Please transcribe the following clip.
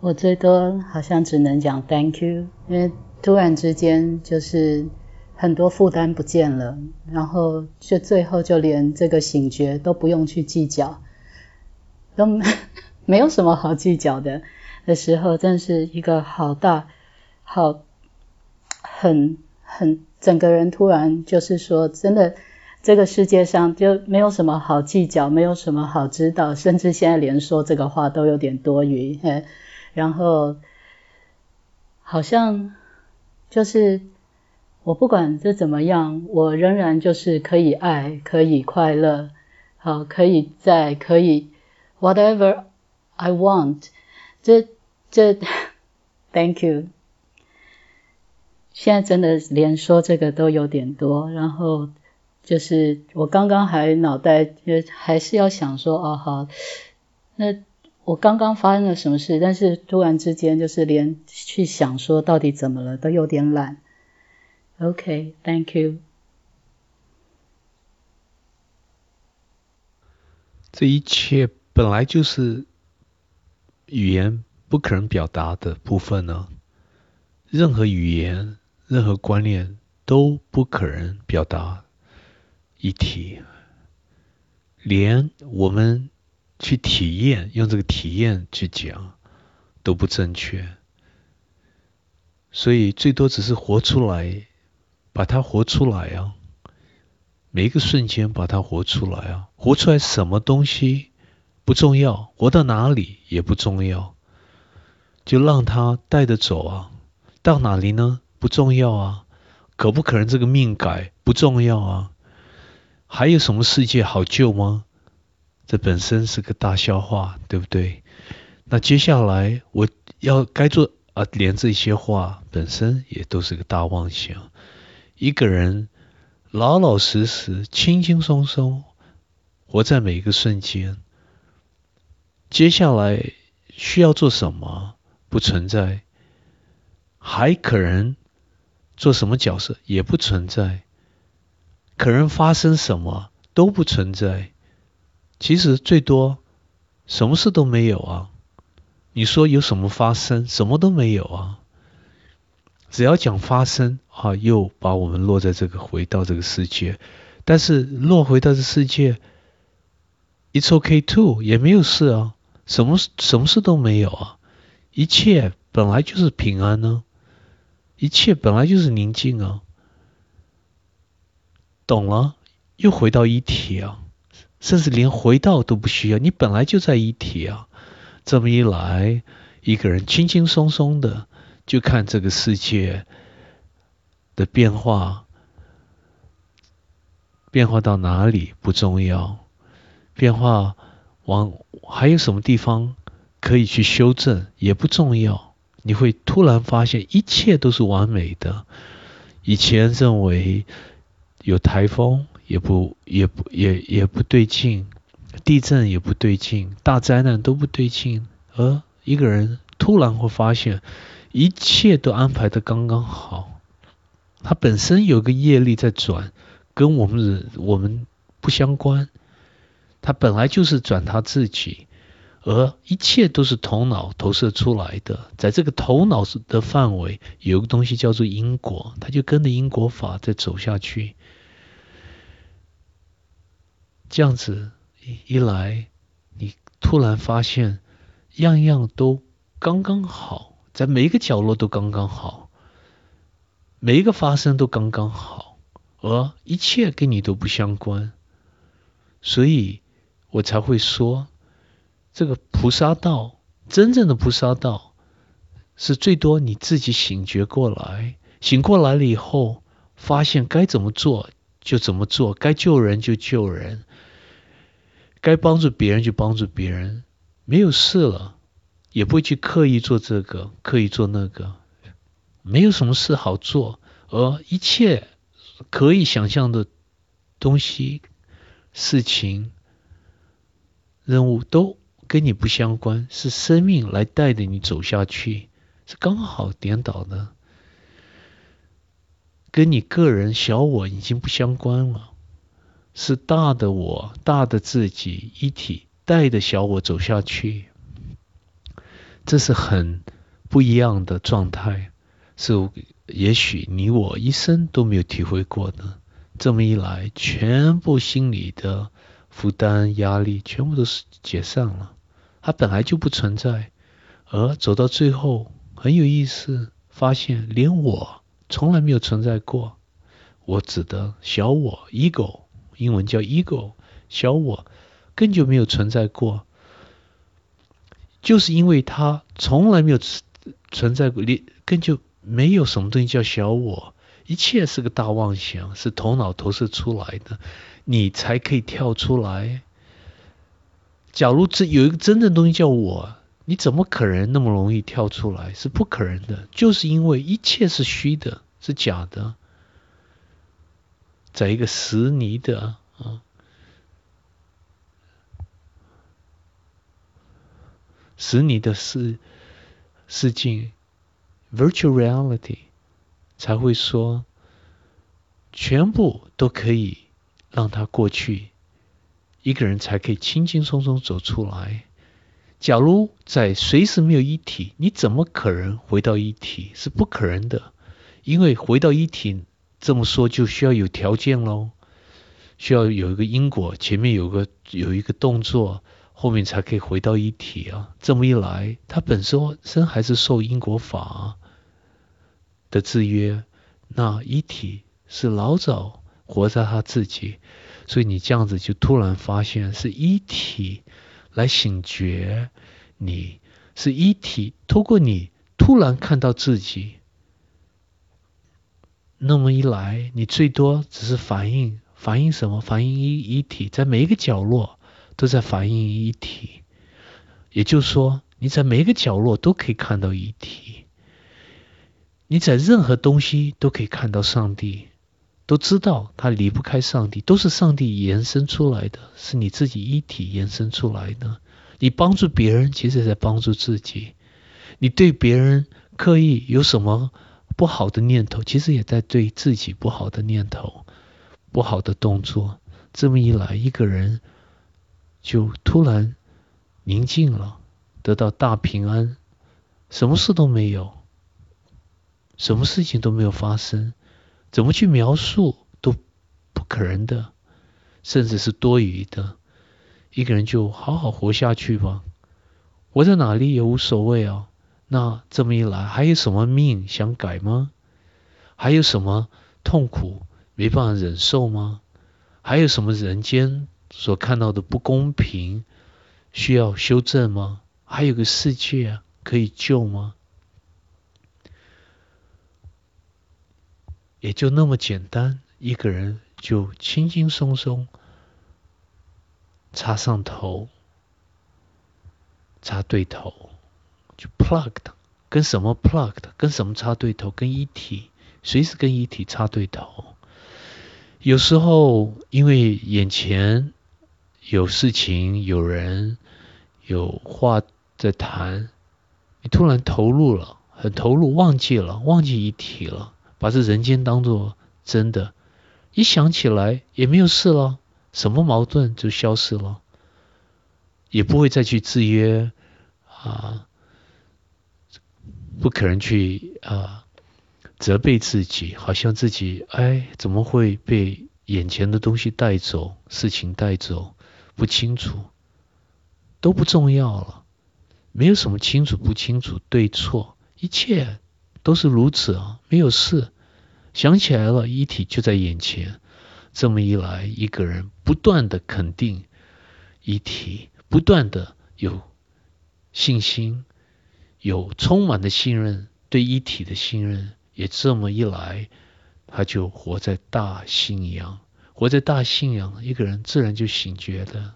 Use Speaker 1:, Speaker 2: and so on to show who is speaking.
Speaker 1: 我最多好像只能讲 Thank you，因为突然之间就是很多负担不见了，然后就最后就连这个醒觉都不用去计较，都没 有什么好计较的的时候，真是一个好大好很很整个人突然就是说真的。这个世界上就没有什么好计较，没有什么好知道，甚至现在连说这个话都有点多余。然后好像就是我不管这怎么样，我仍然就是可以爱，可以快乐，好，可以在，可以 whatever I want。这这，Thank you。现在真的连说这个都有点多，然后。就是我刚刚还脑袋就还是要想说哦好，那我刚刚发生了什么事？但是突然之间就是连去想说到底怎么了都有点懒。OK，Thank you。
Speaker 2: 这一切本来就是语言不可能表达的部分呢。任何语言、任何观念都不可能表达。一体，连我们去体验，用这个体验去讲都不正确，所以最多只是活出来，把它活出来啊！每一个瞬间把它活出来啊！活出来什么东西不重要，活到哪里也不重要，就让它带着走啊！到哪里呢？不重要啊！可不可能这个命改？不重要啊！还有什么世界好救吗？这本身是个大笑话，对不对？那接下来我要该做啊，连这些话本身也都是个大妄想。一个人老老实实、轻轻松松活在每一个瞬间，接下来需要做什么不存在，还可能做什么角色也不存在。可能发生什么都不存在，其实最多什么事都没有啊！你说有什么发生？什么都没有啊！只要讲发生啊，又把我们落在这个回到这个世界，但是落回到这世界，it's okay too，也没有事啊，什么什么事都没有啊！一切本来就是平安呢，一切本来就是宁静啊！懂了，又回到一体啊，甚至连回到都不需要，你本来就在一体啊。这么一来，一个人轻轻松松的就看这个世界的变化，变化到哪里不重要，变化往还有什么地方可以去修正也不重要。你会突然发现一切都是完美的，以前认为。有台风也不也不也也不对劲，地震也不对劲，大灾难都不对劲，而一个人突然会发现，一切都安排的刚刚好。他本身有个业力在转，跟我们人我们不相关。他本来就是转他自己，而一切都是头脑投射出来的。在这个头脑的范围，有个东西叫做因果，他就跟着因果法在走下去。这样子一来，你突然发现样样都刚刚好，在每一个角落都刚刚好，每一个发生都刚刚好，而一切跟你都不相关，所以我才会说，这个菩萨道，真正的菩萨道，是最多你自己醒觉过来，醒过来了以后，发现该怎么做就怎么做，该救人就救人。该帮助别人就帮助别人，没有事了，也不会去刻意做这个，刻意做那个，没有什么事好做，而一切可以想象的东西、事情、任务都跟你不相关，是生命来带着你走下去，是刚好颠倒的，跟你个人小我已经不相关了。是大的我，大的自己一体带着小我走下去，这是很不一样的状态，是也许你我一生都没有体会过的。这么一来，全部心理的负担、压力全部都是解散了，它本来就不存在。而走到最后，很有意思，发现连我从来没有存在过。我指的小我 （ego），英文叫 ego，小我根本就没有存在过，就是因为它从来没有存在过，你根本就没有什么东西叫小我。一切是个大妄想，是头脑投射出来的，你才可以跳出来。假如这有一个真正东西叫我，你怎么可能那么容易跳出来？是不可能的，就是因为一切是虚的，是假的，在一个实拟的啊，实拟的世世境 （virtual reality）。才会说，全部都可以让它过去，一个人才可以轻轻松松走出来。假如在随时没有一体，你怎么可能回到一体？是不可能的，因为回到一体，这么说就需要有条件喽，需要有一个因果，前面有个有一个动作，后面才可以回到一体啊。这么一来，它本身身还是受因果法。的制约，那一体是老早活在他自己，所以你这样子就突然发现是一体来醒觉，你是一体，透过你突然看到自己，那么一来，你最多只是反映，反映什么？反映一一体，在每一个角落都在反映一体，也就是说，你在每一个角落都可以看到一体。你在任何东西都可以看到上帝，都知道他离不开上帝，都是上帝延伸出来的，是你自己一体延伸出来的。你帮助别人，其实在帮助自己；你对别人刻意有什么不好的念头，其实也在对自己不好的念头、不好的动作。这么一来，一个人就突然宁静了，得到大平安，什么事都没有。什么事情都没有发生，怎么去描述都不可能的，甚至是多余的。一个人就好好活下去吧，活在哪里也无所谓啊。那这么一来，还有什么命想改吗？还有什么痛苦没办法忍受吗？还有什么人间所看到的不公平需要修正吗？还有个世界可以救吗？也就那么简单，一个人就轻轻松松插上头，插对头，就 plugged，跟什么 plugged，跟什么插对头，跟一体，随时跟一体插对头。有时候因为眼前有事情、有人、有话在谈，你突然投入了，很投入，忘记了，忘记一体了。把这人间当做真的，一想起来也没有事了，什么矛盾就消失了，也不会再去制约啊，不可能去啊责备自己，好像自己哎怎么会被眼前的东西带走，事情带走，不清楚，都不重要了，没有什么清楚不清楚对错，一切。都是如此啊，没有事，想起来了，一体就在眼前。这么一来，一个人不断的肯定一体，不断的有信心，有充满的信任，对一体的信任。也这么一来，他就活在大信仰，活在大信仰，一个人自然就醒觉的。